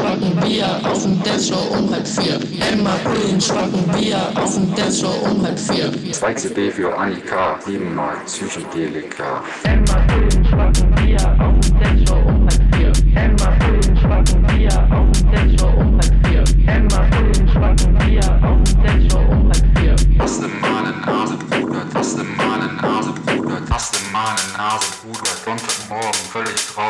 schwacken wir auf dem Dancefloor um halb vier. Emma Green schwacken wir auf dem Dancefloor um halb vier. 2 CD für Annika, 7 mal Psychedelika. Emma Green schwacken wir auf dem Dancefloor um halb vier. Emma Green schwacken wir auf dem Dancefloor um halb vier. Emma Green schwacken wir auf dem Dancefloor um halb vier. Aus dem Malen Nase, Bruder, aus dem Malen Nase, Bruder, aus dem Malen Nase, Bruder, Sonntagmorgen völlig drauf.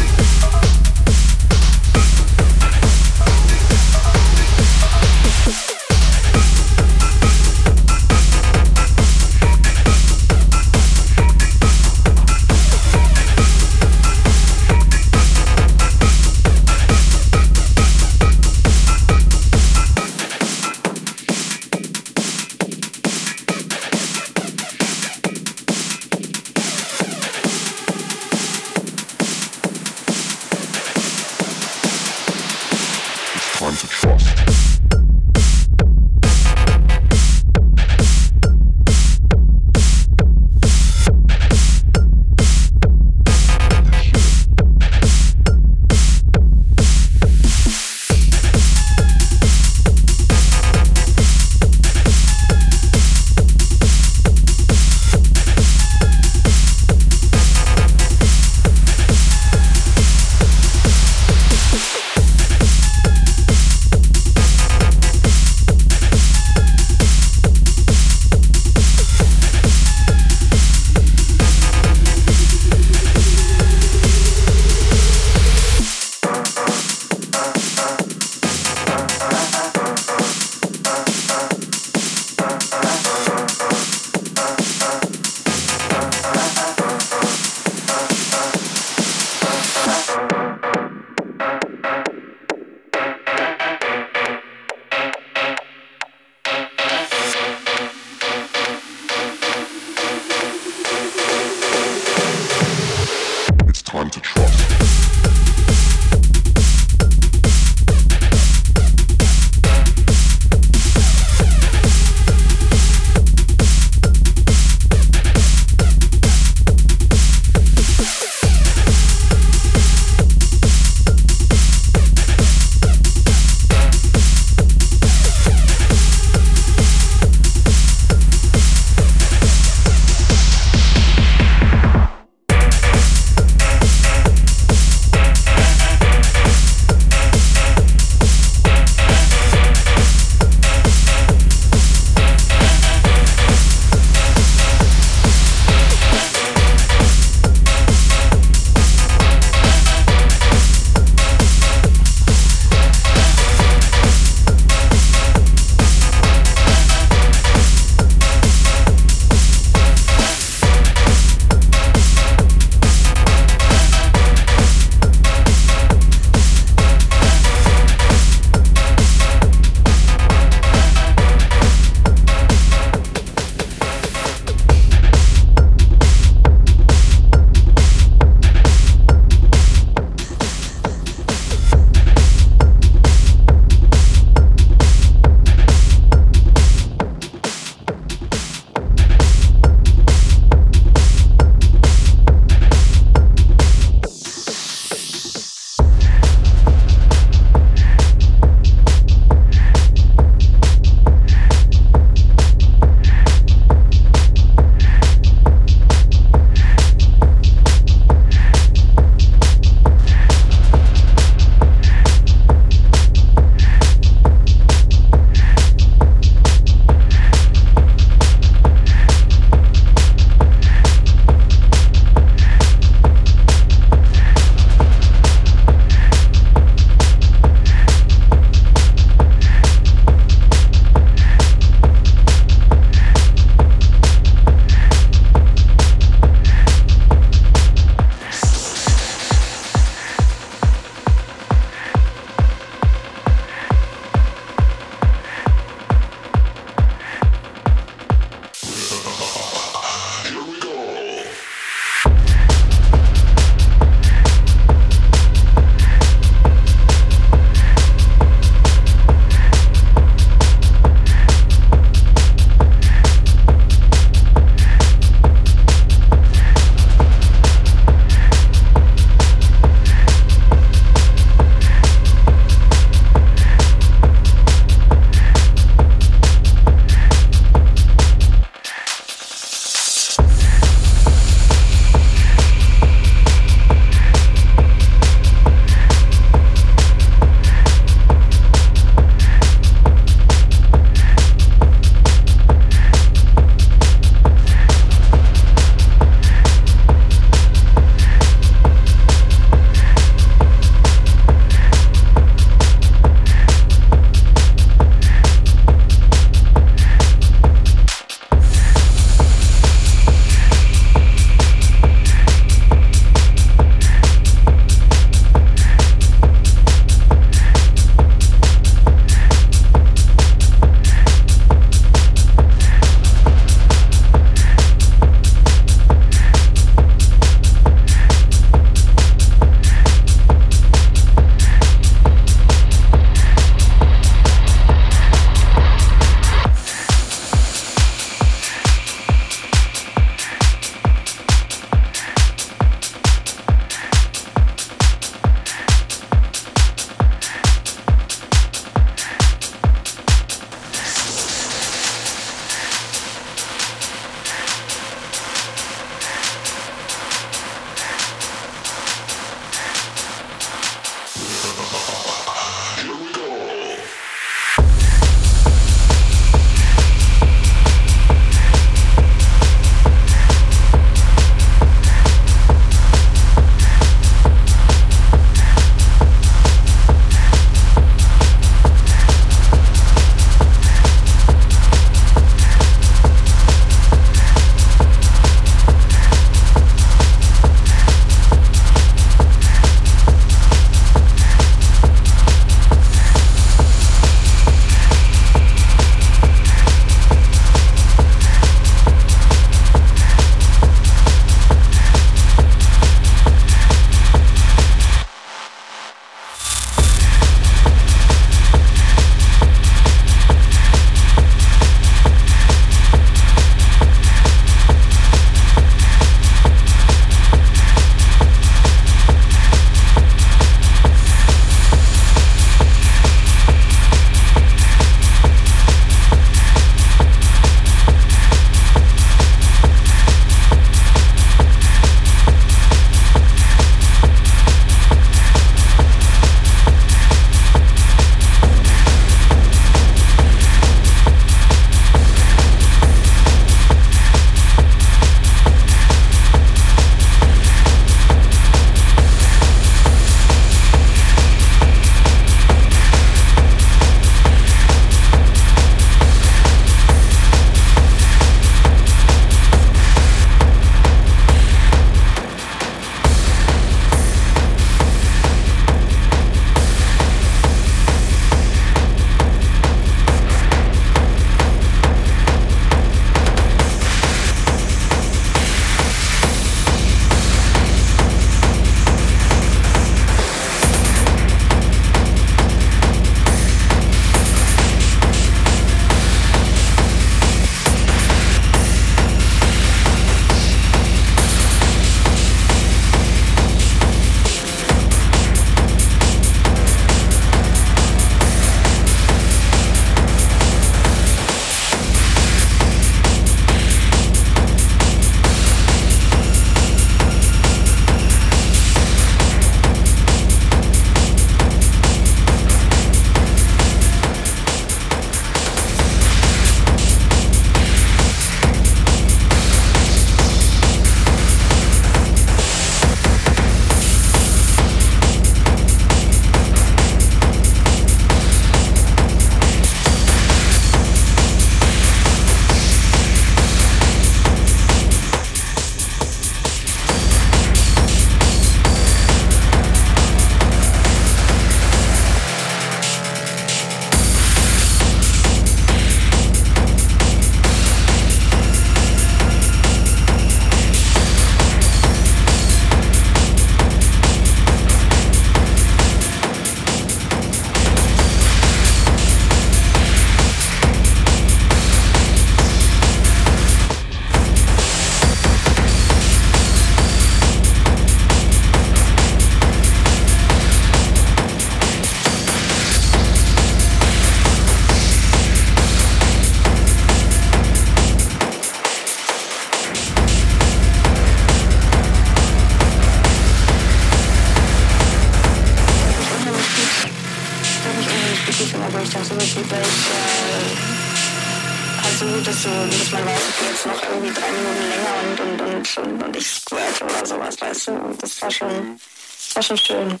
Das war schon schön.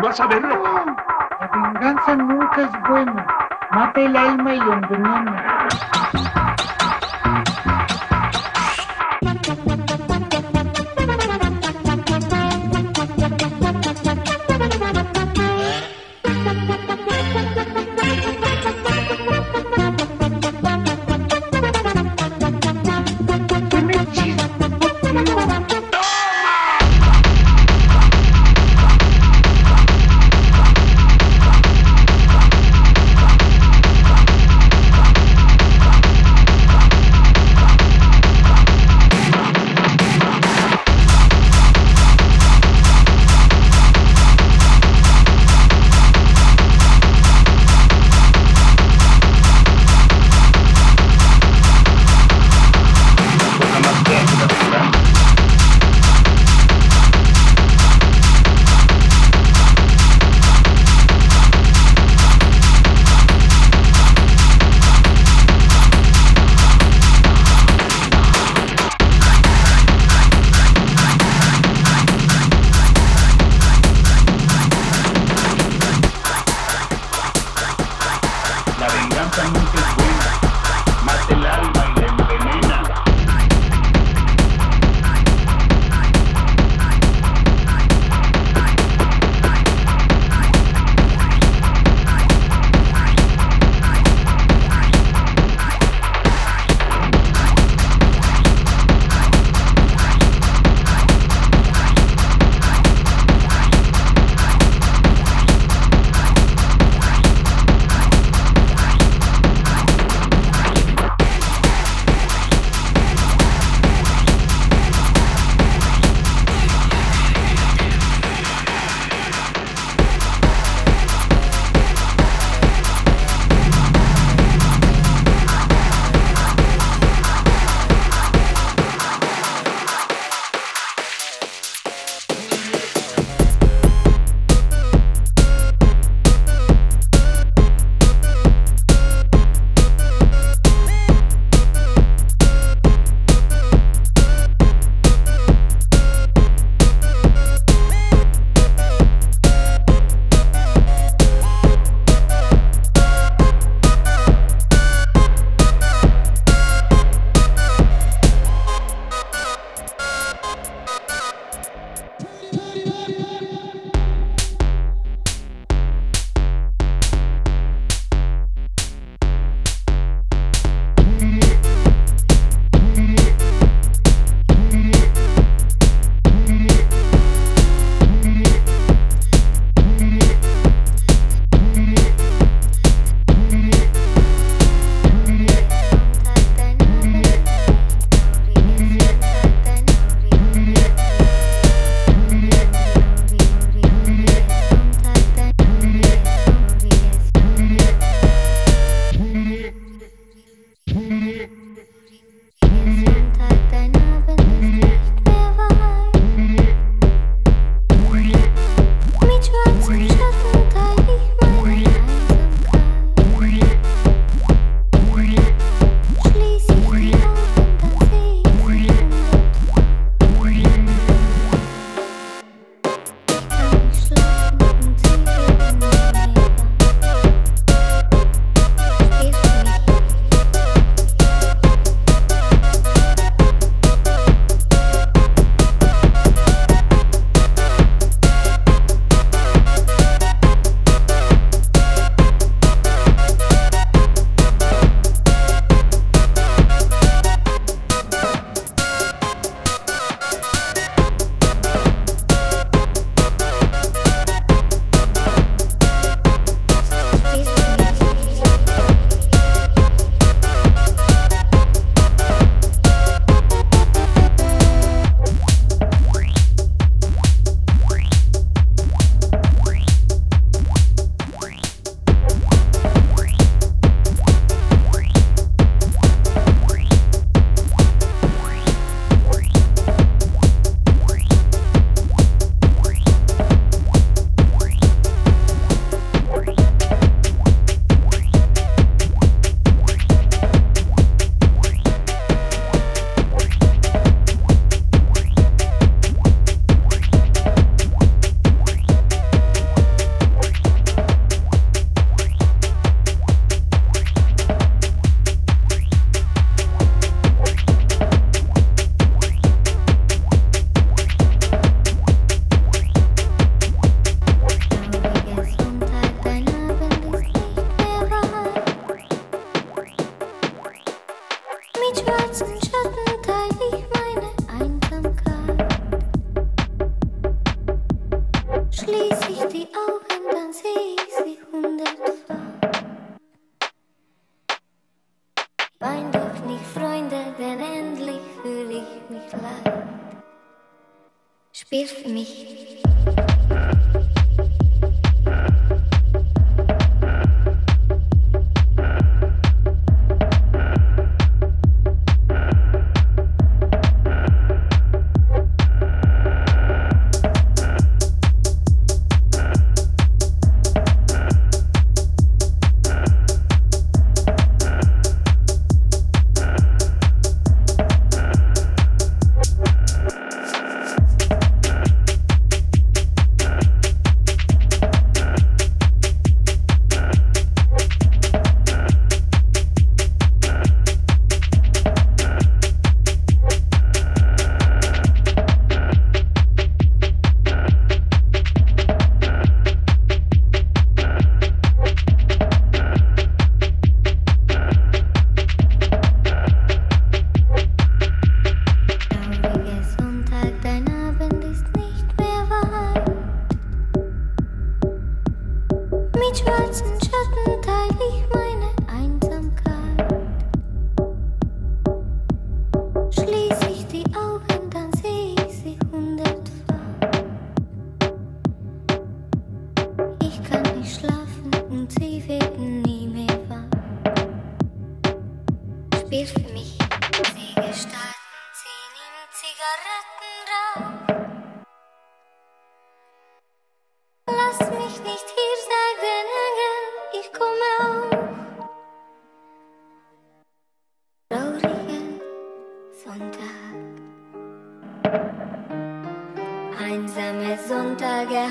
vas a verlo. La venganza nunca es buena. Mata el alma y envenena.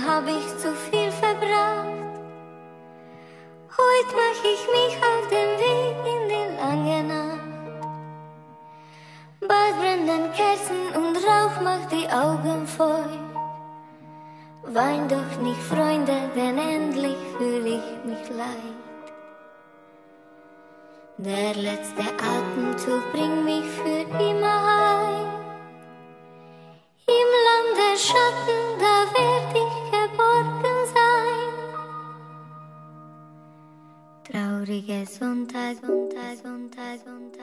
Hab ich zu viel verbracht. Heute mach ich mich auf den Weg in die lange Nacht. Bald brennen Kerzen und Rauch macht die Augen feucht. Wein doch nicht, Freunde, denn endlich fühl ich mich leicht. Der letzte Atemzug bringt mich für immer heim. que son tag, son tag, son tag, son tag.